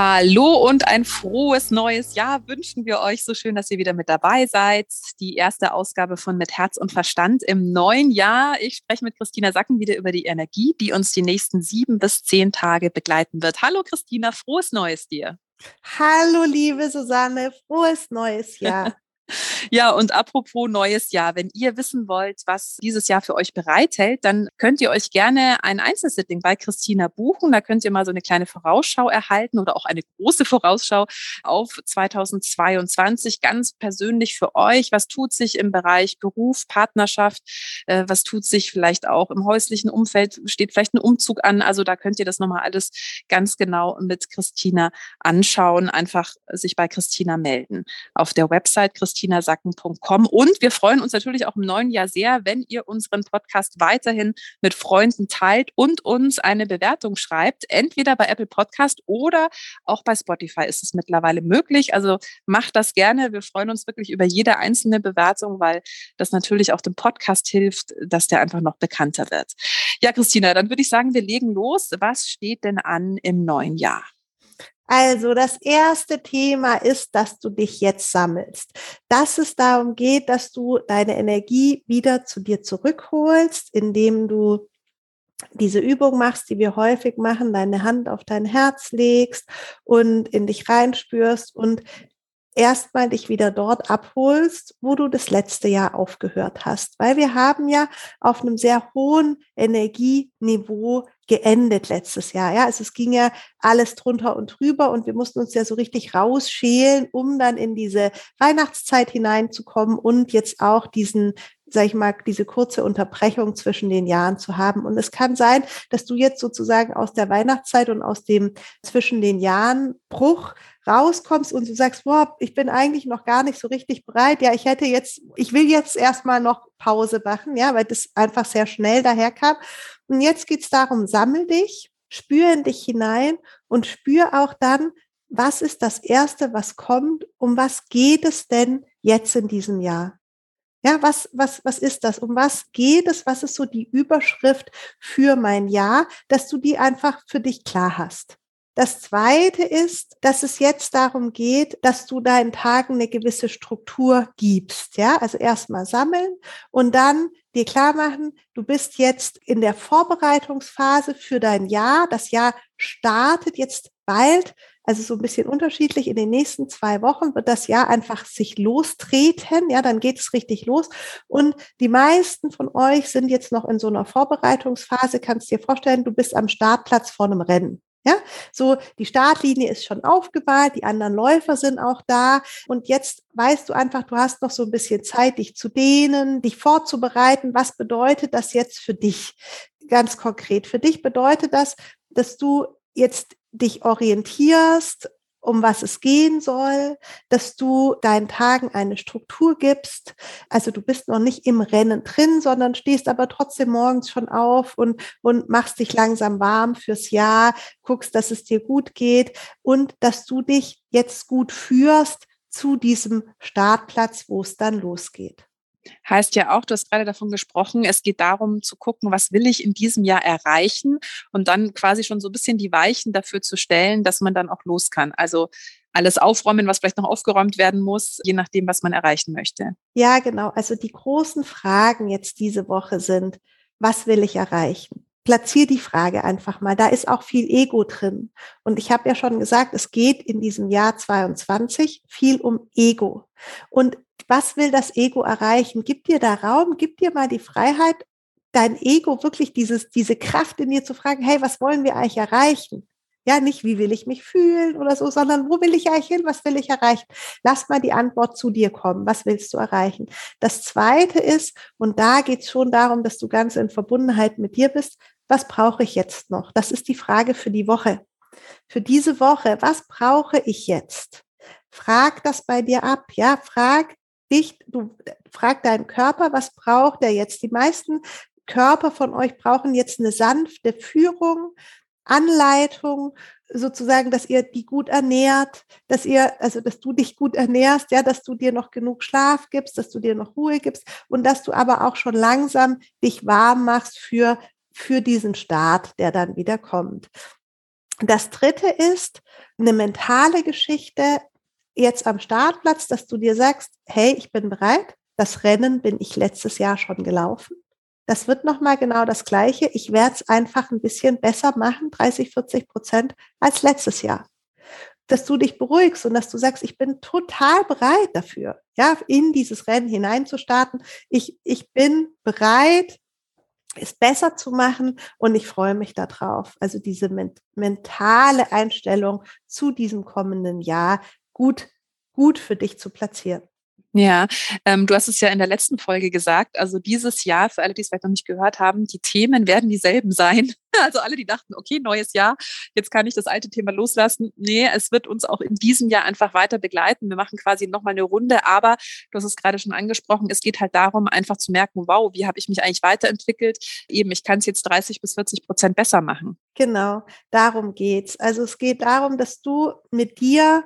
Hallo und ein frohes neues Jahr wünschen wir euch. So schön, dass ihr wieder mit dabei seid. Die erste Ausgabe von Mit Herz und Verstand im neuen Jahr. Ich spreche mit Christina Sacken wieder über die Energie, die uns die nächsten sieben bis zehn Tage begleiten wird. Hallo Christina, frohes Neues dir. Hallo liebe Susanne, frohes neues Jahr. Ja, und apropos neues Jahr, wenn ihr wissen wollt, was dieses Jahr für euch bereithält, dann könnt ihr euch gerne ein Einzelsitting bei Christina buchen. Da könnt ihr mal so eine kleine Vorausschau erhalten oder auch eine große Vorausschau auf 2022 ganz persönlich für euch. Was tut sich im Bereich Beruf, Partnerschaft? Äh, was tut sich vielleicht auch im häuslichen Umfeld? Steht vielleicht ein Umzug an? Also da könnt ihr das nochmal alles ganz genau mit Christina anschauen. Einfach sich bei Christina melden. Auf der Website Christina christinasacken.com. Und wir freuen uns natürlich auch im neuen Jahr sehr, wenn ihr unseren Podcast weiterhin mit Freunden teilt und uns eine Bewertung schreibt. Entweder bei Apple Podcast oder auch bei Spotify ist es mittlerweile möglich. Also macht das gerne. Wir freuen uns wirklich über jede einzelne Bewertung, weil das natürlich auch dem Podcast hilft, dass der einfach noch bekannter wird. Ja, Christina, dann würde ich sagen, wir legen los. Was steht denn an im neuen Jahr? Also das erste Thema ist, dass du dich jetzt sammelst. Dass es darum geht, dass du deine Energie wieder zu dir zurückholst, indem du diese Übung machst, die wir häufig machen, deine Hand auf dein Herz legst und in dich reinspürst und erstmal dich wieder dort abholst, wo du das letzte Jahr aufgehört hast. Weil wir haben ja auf einem sehr hohen Energieniveau geendet letztes Jahr. Ja, also es ging ja alles drunter und drüber und wir mussten uns ja so richtig rausschälen, um dann in diese Weihnachtszeit hineinzukommen und jetzt auch diesen sag ich mal, diese kurze Unterbrechung zwischen den Jahren zu haben. Und es kann sein, dass du jetzt sozusagen aus der Weihnachtszeit und aus dem zwischen den Jahren Bruch rauskommst und du sagst, boah, ich bin eigentlich noch gar nicht so richtig bereit. Ja, ich hätte jetzt, ich will jetzt erstmal noch Pause machen, ja, weil das einfach sehr schnell daherkam. Und jetzt geht's darum, sammel dich, spür in dich hinein und spür auch dann, was ist das Erste, was kommt, um was geht es denn jetzt in diesem Jahr? Ja, was, was, was ist das? Um was geht es? Was ist so die Überschrift für mein Jahr, dass du die einfach für dich klar hast? Das zweite ist, dass es jetzt darum geht, dass du deinen Tagen eine gewisse Struktur gibst. Ja, also erstmal sammeln und dann dir klar machen, du bist jetzt in der Vorbereitungsphase für dein Jahr. Das Jahr startet jetzt bald. Also so ein bisschen unterschiedlich. In den nächsten zwei Wochen wird das Jahr einfach sich lostreten. Ja, dann geht es richtig los. Und die meisten von euch sind jetzt noch in so einer Vorbereitungsphase. Kannst dir vorstellen, du bist am Startplatz vor einem Rennen. Ja, so die Startlinie ist schon aufgemalt, die anderen Läufer sind auch da und jetzt weißt du einfach, du hast noch so ein bisschen Zeit, dich zu dehnen, dich vorzubereiten. Was bedeutet das jetzt für dich? Ganz konkret. Für dich bedeutet das, dass du jetzt dich orientierst um was es gehen soll, dass du deinen Tagen eine Struktur gibst. Also du bist noch nicht im Rennen drin, sondern stehst aber trotzdem morgens schon auf und, und machst dich langsam warm fürs Jahr, guckst, dass es dir gut geht und dass du dich jetzt gut führst zu diesem Startplatz, wo es dann losgeht heißt ja auch, du hast gerade davon gesprochen, es geht darum zu gucken, was will ich in diesem Jahr erreichen und dann quasi schon so ein bisschen die Weichen dafür zu stellen, dass man dann auch los kann. Also alles aufräumen, was vielleicht noch aufgeräumt werden muss, je nachdem, was man erreichen möchte. Ja, genau. Also die großen Fragen jetzt diese Woche sind, was will ich erreichen? Platzier die Frage einfach mal. Da ist auch viel Ego drin. Und ich habe ja schon gesagt, es geht in diesem Jahr 22 viel um Ego. Und was will das Ego erreichen? Gib dir da Raum, gib dir mal die Freiheit, dein Ego wirklich dieses, diese Kraft in dir zu fragen, hey, was wollen wir eigentlich erreichen? Ja, nicht, wie will ich mich fühlen oder so, sondern wo will ich eigentlich hin? Was will ich erreichen? Lass mal die Antwort zu dir kommen. Was willst du erreichen? Das zweite ist, und da geht es schon darum, dass du ganz in Verbundenheit mit dir bist. Was brauche ich jetzt noch? Das ist die Frage für die Woche. Für diese Woche, was brauche ich jetzt? Frag das bei dir ab, ja, frag, dich, du frag deinen Körper, was braucht er jetzt? Die meisten Körper von euch brauchen jetzt eine sanfte Führung, Anleitung sozusagen, dass ihr die gut ernährt, dass ihr, also dass du dich gut ernährst, ja, dass du dir noch genug Schlaf gibst, dass du dir noch Ruhe gibst und dass du aber auch schon langsam dich warm machst für, für diesen Start, der dann wieder kommt. Das dritte ist eine mentale Geschichte jetzt am Startplatz, dass du dir sagst, hey, ich bin bereit. Das Rennen bin ich letztes Jahr schon gelaufen. Das wird nochmal genau das Gleiche. Ich werde es einfach ein bisschen besser machen, 30, 40 Prozent als letztes Jahr. Dass du dich beruhigst und dass du sagst, ich bin total bereit dafür, ja, in dieses Rennen hineinzustarten. Ich, ich bin bereit, es besser zu machen und ich freue mich darauf. Also diese mentale Einstellung zu diesem kommenden Jahr gut, gut für dich zu platzieren. Ja, ähm, du hast es ja in der letzten Folge gesagt. Also dieses Jahr, für alle, die es vielleicht noch nicht gehört haben, die Themen werden dieselben sein. Also alle, die dachten, okay, neues Jahr, jetzt kann ich das alte Thema loslassen. Nee, es wird uns auch in diesem Jahr einfach weiter begleiten. Wir machen quasi nochmal eine Runde, aber du hast es gerade schon angesprochen, es geht halt darum, einfach zu merken, wow, wie habe ich mich eigentlich weiterentwickelt? Eben, ich kann es jetzt 30 bis 40 Prozent besser machen. Genau, darum geht's. Also es geht darum, dass du mit dir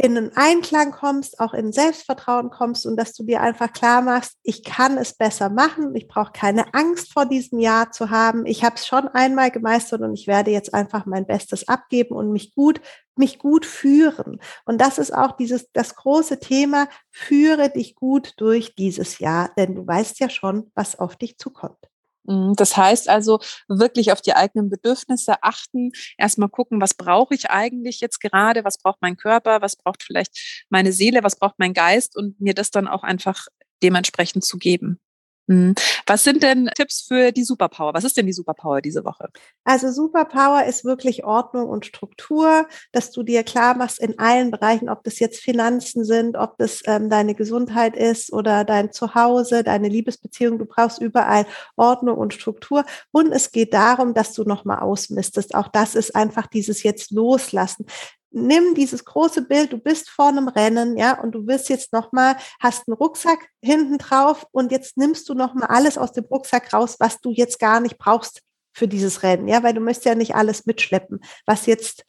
in einen Einklang kommst, auch in Selbstvertrauen kommst und dass du dir einfach klar machst, ich kann es besser machen, ich brauche keine Angst vor diesem Jahr zu haben. Ich habe es schon einmal gemeistert und ich werde jetzt einfach mein Bestes abgeben und mich gut mich gut führen. Und das ist auch dieses das große Thema, führe dich gut durch dieses Jahr, denn du weißt ja schon, was auf dich zukommt. Mhm, das heißt also wirklich auf die eigenen Bedürfnisse achten, erstmal gucken, was brauche ich eigentlich jetzt gerade, was braucht mein Körper, was braucht vielleicht meine Seele, was braucht mein Geist und mir das dann auch einfach dementsprechend zu geben. Mhm. Was sind denn Tipps für die Superpower? Was ist denn die Superpower diese Woche? Also Superpower ist wirklich Ordnung und Struktur, dass du dir klar machst in allen Bereichen, ob das jetzt Finanzen sind, ob das ähm, deine Gesundheit ist oder dein Zuhause, deine Liebesbeziehung. Du brauchst überall Ordnung und Struktur. Und es geht darum, dass du nochmal ausmistest. Auch das ist einfach dieses jetzt loslassen nimm dieses große Bild, du bist vor einem Rennen, ja, und du wirst jetzt nochmal, hast einen Rucksack hinten drauf und jetzt nimmst du nochmal alles aus dem Rucksack raus, was du jetzt gar nicht brauchst für dieses Rennen, ja, weil du möchtest ja nicht alles mitschleppen, was jetzt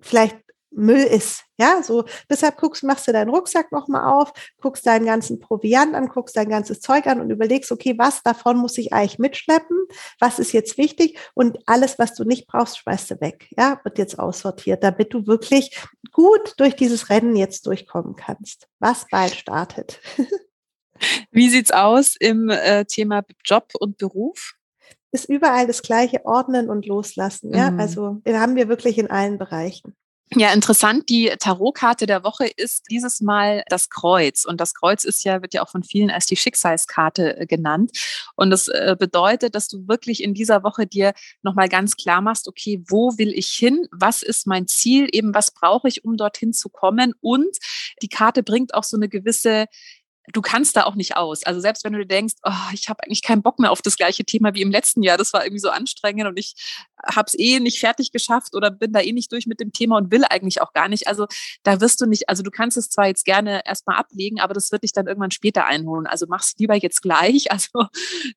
vielleicht Müll ist. Ja, so deshalb guckst, machst du deinen Rucksack nochmal auf, guckst deinen ganzen Proviant an, guckst dein ganzes Zeug an und überlegst, okay, was davon muss ich eigentlich mitschleppen? Was ist jetzt wichtig? Und alles, was du nicht brauchst, schmeißt du weg. Ja, wird jetzt aussortiert, damit du wirklich gut durch dieses Rennen jetzt durchkommen kannst, was bald startet. Wie sieht's aus im äh, Thema Job und Beruf? Ist überall das gleiche Ordnen und Loslassen. Ja, mhm. also den haben wir wirklich in allen Bereichen. Ja, interessant. Die Tarotkarte der Woche ist dieses Mal das Kreuz. Und das Kreuz ist ja, wird ja auch von vielen als die Schicksalskarte äh, genannt. Und das äh, bedeutet, dass du wirklich in dieser Woche dir nochmal ganz klar machst, okay, wo will ich hin? Was ist mein Ziel? Eben, was brauche ich, um dorthin zu kommen? Und die Karte bringt auch so eine gewisse du kannst da auch nicht aus. Also selbst wenn du dir denkst, oh, ich habe eigentlich keinen Bock mehr auf das gleiche Thema wie im letzten Jahr, das war irgendwie so anstrengend und ich habe es eh nicht fertig geschafft oder bin da eh nicht durch mit dem Thema und will eigentlich auch gar nicht. Also da wirst du nicht, also du kannst es zwar jetzt gerne erstmal ablegen, aber das wird dich dann irgendwann später einholen. Also mach's lieber jetzt gleich. Also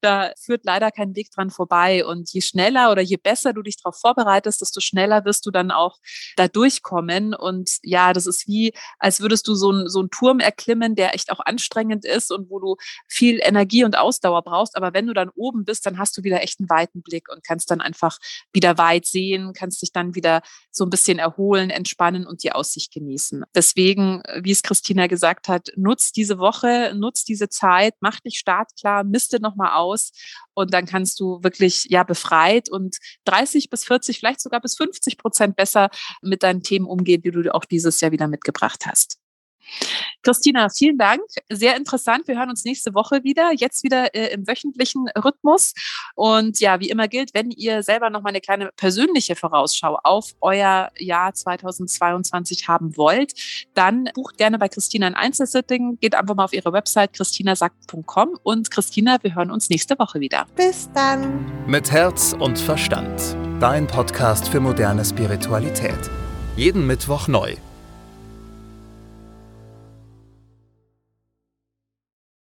da führt leider kein Weg dran vorbei. Und je schneller oder je besser du dich darauf vorbereitest, desto schneller wirst du dann auch da durchkommen. Und ja, das ist wie, als würdest du so, ein, so einen Turm erklimmen, der echt auch anstrengend ist und wo du viel Energie und Ausdauer brauchst. Aber wenn du dann oben bist, dann hast du wieder echt einen weiten Blick und kannst dann einfach wieder weit sehen, kannst dich dann wieder so ein bisschen erholen, entspannen und die Aussicht genießen. Deswegen, wie es Christina gesagt hat, nutz diese Woche, nutz diese Zeit, mach dich startklar, misste nochmal aus und dann kannst du wirklich ja befreit und 30 bis 40, vielleicht sogar bis 50 Prozent besser mit deinen Themen umgehen, die du auch dieses Jahr wieder mitgebracht hast. Christina, vielen Dank. Sehr interessant. Wir hören uns nächste Woche wieder. Jetzt wieder äh, im wöchentlichen Rhythmus. Und ja, wie immer gilt, wenn ihr selber noch mal eine kleine persönliche Vorausschau auf euer Jahr 2022 haben wollt, dann bucht gerne bei Christina ein Einzelsitting. Geht einfach mal auf ihre Website christinasagt.com. Und Christina, wir hören uns nächste Woche wieder. Bis dann. Mit Herz und Verstand. Dein Podcast für moderne Spiritualität. Jeden Mittwoch neu.